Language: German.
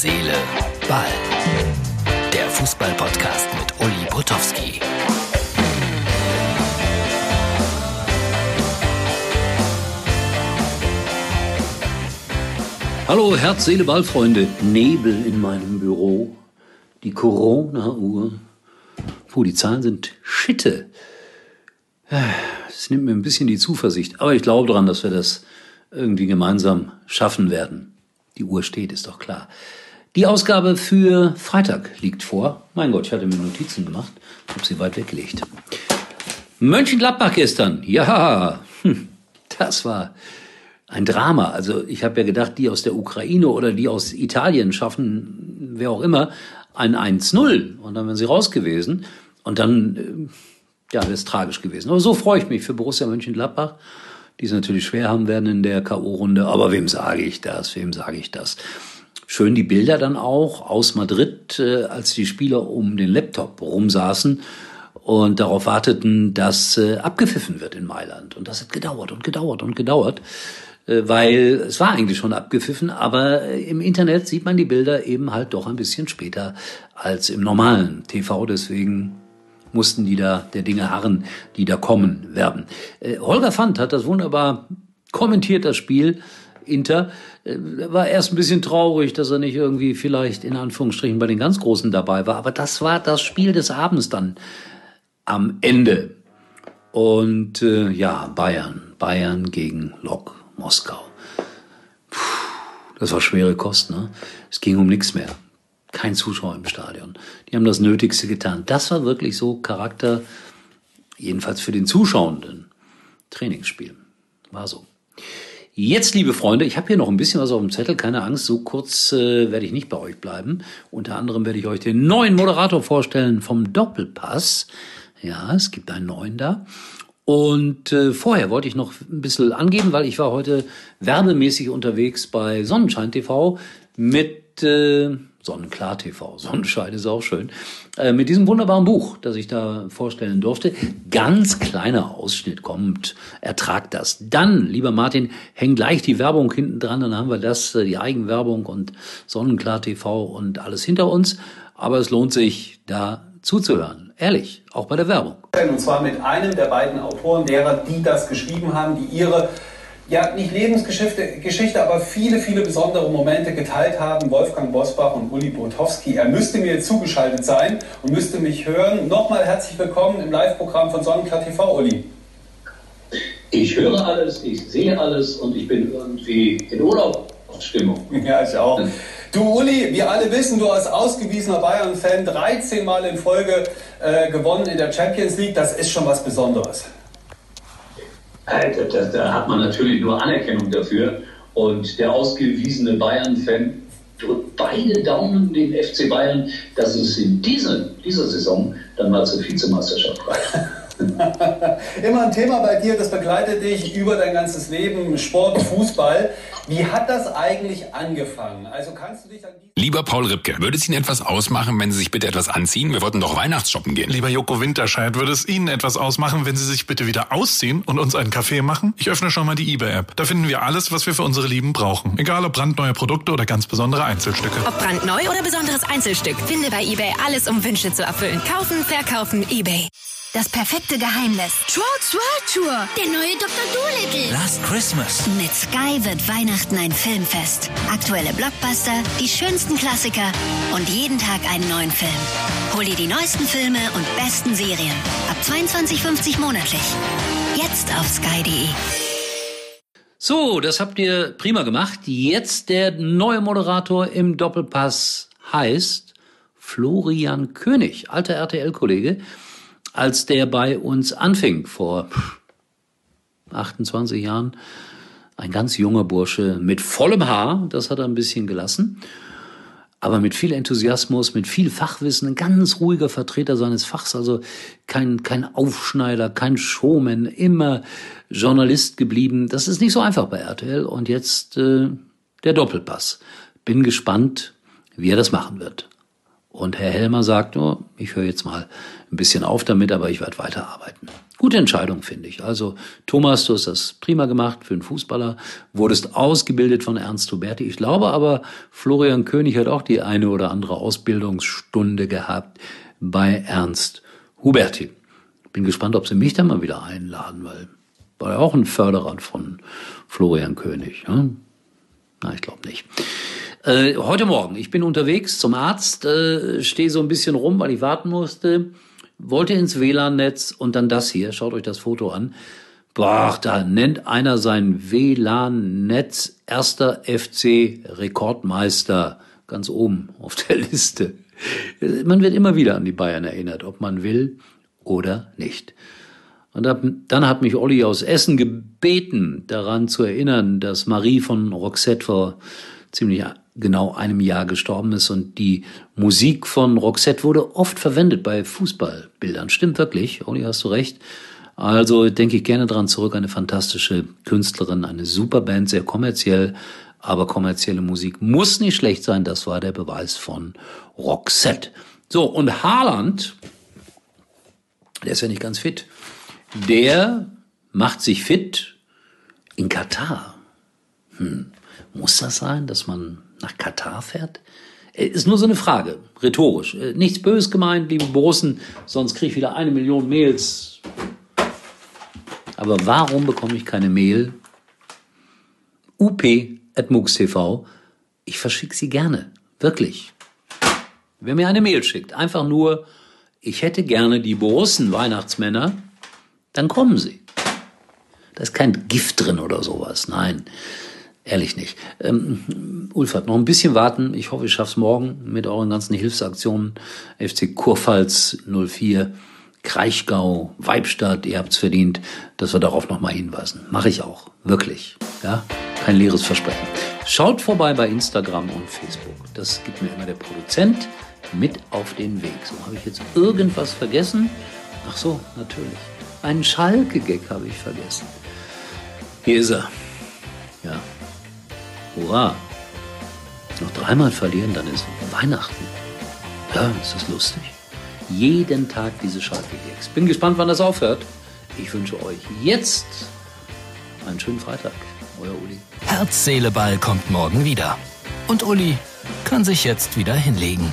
Seele, Ball. Der Fußball-Podcast mit Uli Potowski. Hallo Herz, Seele, Ball, Freunde. Nebel in meinem Büro. Die Corona-Uhr. Puh, die Zahlen sind Schitte. Es nimmt mir ein bisschen die Zuversicht. Aber ich glaube daran, dass wir das irgendwie gemeinsam schaffen werden. Die Uhr steht, ist doch klar. Die Ausgabe für Freitag liegt vor. Mein Gott, ich hatte mir Notizen gemacht, habe sie weit weggelegt. Mönchengladbach gestern, ja, hm, das war ein Drama. Also ich habe ja gedacht, die aus der Ukraine oder die aus Italien schaffen, wer auch immer, ein 1-0 und dann wären sie raus gewesen und dann, äh, ja, wäre es tragisch gewesen. Aber so freue ich mich für Borussia Mönchengladbach die es natürlich schwer haben werden in der K.O.-Runde. Aber wem sage ich das? Wem sage ich das? Schön die Bilder dann auch aus Madrid, äh, als die Spieler um den Laptop rumsaßen und darauf warteten, dass äh, abgepfiffen wird in Mailand. Und das hat gedauert und gedauert und gedauert, äh, weil es war eigentlich schon abgepfiffen, aber äh, im Internet sieht man die Bilder eben halt doch ein bisschen später als im normalen TV. Deswegen mussten die da der Dinge harren, die da kommen werden. Äh, Holger Fand hat das wunderbar kommentiert, das Spiel. Inter äh, war erst ein bisschen traurig, dass er nicht irgendwie vielleicht in Anführungsstrichen bei den ganz Großen dabei war. Aber das war das Spiel des Abends dann am Ende. Und äh, ja, Bayern, Bayern gegen Lok Moskau. Puh, das war schwere Kost, ne? Es ging um nichts mehr kein Zuschauer im Stadion. Die haben das Nötigste getan. Das war wirklich so Charakter, jedenfalls für den Zuschauenden. Trainingsspiel. War so. Jetzt, liebe Freunde, ich habe hier noch ein bisschen was auf dem Zettel, keine Angst, so kurz äh, werde ich nicht bei euch bleiben. Unter anderem werde ich euch den neuen Moderator vorstellen vom Doppelpass. Ja, es gibt einen neuen da. Und äh, vorher wollte ich noch ein bisschen angeben, weil ich war heute werbemäßig unterwegs bei Sonnenschein TV mit äh, Sonnenklar TV, Sonnenschein ist auch schön, äh, mit diesem wunderbaren Buch, das ich da vorstellen durfte. Ganz kleiner Ausschnitt kommt, ertragt das. Dann, lieber Martin, häng gleich die Werbung hinten dran, dann haben wir das, äh, die Eigenwerbung und Sonnenklar TV und alles hinter uns. Aber es lohnt sich, da zuzuhören. Ehrlich, auch bei der Werbung. Und zwar mit einem der beiden Autoren derer, die das geschrieben haben, die ihre ja, nicht Lebensgeschichte, Geschichte, aber viele, viele besondere Momente geteilt haben. Wolfgang Bosbach und Uli Botowski. Er müsste mir zugeschaltet sein und müsste mich hören. Nochmal herzlich willkommen im Live-Programm von Sonnenklar TV, Uli. Ich höre alles, ich sehe alles und ich bin irgendwie in Urlaubsstimmung. Ja, ich auch. Du Uli, wir alle wissen, du als ausgewiesener Bayern-Fan 13 Mal in Folge äh, gewonnen in der Champions League. Das ist schon was Besonderes. Da, da, da hat man natürlich nur Anerkennung dafür. Und der ausgewiesene Bayern-Fan drückt beide Daumen dem FC Bayern, dass es in dieser, dieser Saison dann mal zur Vizemeisterschaft reicht. Immer ein Thema bei dir, das begleitet dich über dein ganzes Leben, Sport, Fußball. Wie hat das eigentlich angefangen? Also kannst du dich an Lieber Paul Ripke, würde es Ihnen etwas ausmachen, wenn Sie sich bitte etwas anziehen? Wir wollten doch Weihnachtsshoppen gehen. Lieber Joko Winterscheid, würde es Ihnen etwas ausmachen, wenn Sie sich bitte wieder ausziehen und uns einen Kaffee machen? Ich öffne schon mal die eBay-App. Da finden wir alles, was wir für unsere Lieben brauchen. Egal ob brandneue Produkte oder ganz besondere Einzelstücke. Ob brandneu oder besonderes Einzelstück, finde bei eBay alles, um Wünsche zu erfüllen. Kaufen, verkaufen, eBay. Das perfekte Geheimnis. Trolls World Tour. Der neue Dr. Dolittle. Last Christmas. Mit Sky wird Weihnachten ein Filmfest. Aktuelle Blockbuster, die schönsten Klassiker und jeden Tag einen neuen Film. Hol dir die neuesten Filme und besten Serien. Ab 22,50 monatlich. Jetzt auf sky.de. So, das habt ihr prima gemacht. Jetzt der neue Moderator im Doppelpass heißt Florian König, alter RTL-Kollege als der bei uns anfing vor 28 Jahren. Ein ganz junger Bursche mit vollem Haar, das hat er ein bisschen gelassen, aber mit viel Enthusiasmus, mit viel Fachwissen, ein ganz ruhiger Vertreter seines Fachs, also kein, kein Aufschneider, kein Showman, immer Journalist geblieben. Das ist nicht so einfach bei RTL und jetzt äh, der Doppelpass. Bin gespannt, wie er das machen wird. Und Herr Helmer sagt, oh, ich höre jetzt mal ein bisschen auf damit, aber ich werde weiterarbeiten. Gute Entscheidung, finde ich. Also, Thomas, du hast das prima gemacht für einen Fußballer, wurdest ausgebildet von Ernst Huberti. Ich glaube aber, Florian König hat auch die eine oder andere Ausbildungsstunde gehabt bei Ernst Huberti. Bin gespannt, ob sie mich da mal wieder einladen, weil war ja auch ein Förderer von Florian König. Ne? Na, ich glaube nicht. Äh, heute Morgen, ich bin unterwegs zum Arzt, äh, stehe so ein bisschen rum, weil ich warten musste wollte ins WLAN-Netz und dann das hier, schaut euch das Foto an. Boah, da nennt einer sein WLAN-Netz erster FC Rekordmeister ganz oben auf der Liste. Man wird immer wieder an die Bayern erinnert, ob man will oder nicht. Und dann hat mich Olli aus Essen gebeten, daran zu erinnern, dass Marie von Roxette vor ziemlich genau einem Jahr gestorben ist und die Musik von Roxette wurde oft verwendet bei Fußballbildern. Stimmt wirklich, Oli, hast du recht. Also denke ich gerne dran zurück, eine fantastische Künstlerin, eine super Band, sehr kommerziell, aber kommerzielle Musik muss nicht schlecht sein, das war der Beweis von Roxette. So, und Haaland, der ist ja nicht ganz fit, der macht sich fit in Katar. Hm. Muss das sein, dass man nach Katar fährt? Äh, ist nur so eine Frage, rhetorisch. Äh, nichts bös gemeint, liebe Borussen, sonst kriege ich wieder eine Million Mails. Aber warum bekomme ich keine Mail? up.mux.tv. Ich verschicke sie gerne. Wirklich. Wer mir eine Mail schickt, einfach nur, ich hätte gerne die Borussen Weihnachtsmänner, dann kommen sie. Da ist kein Gift drin oder sowas. Nein. Ehrlich nicht. Ähm, Ulfert, noch ein bisschen warten. Ich hoffe, ich schaff's morgen mit euren ganzen Hilfsaktionen. FC Kurpfalz 04, Kraichgau, Weibstadt, ihr habt's verdient, dass wir darauf nochmal hinweisen. Mache ich auch. Wirklich. Ja? Kein leeres Versprechen. Schaut vorbei bei Instagram und Facebook. Das gibt mir immer der Produzent mit auf den Weg. So, habe ich jetzt irgendwas vergessen? Ach so, natürlich. Einen Schalke-Gag habe ich vergessen. Hier ist er. Ja, Hurra! Noch dreimal verlieren, dann ist Weihnachten. Ja, ist das lustig. Jeden Tag diese Schalke-Gags. Bin gespannt, wann das aufhört. Ich wünsche euch jetzt einen schönen Freitag. Euer Uli. Herz, Seele, Ball kommt morgen wieder. Und Uli kann sich jetzt wieder hinlegen.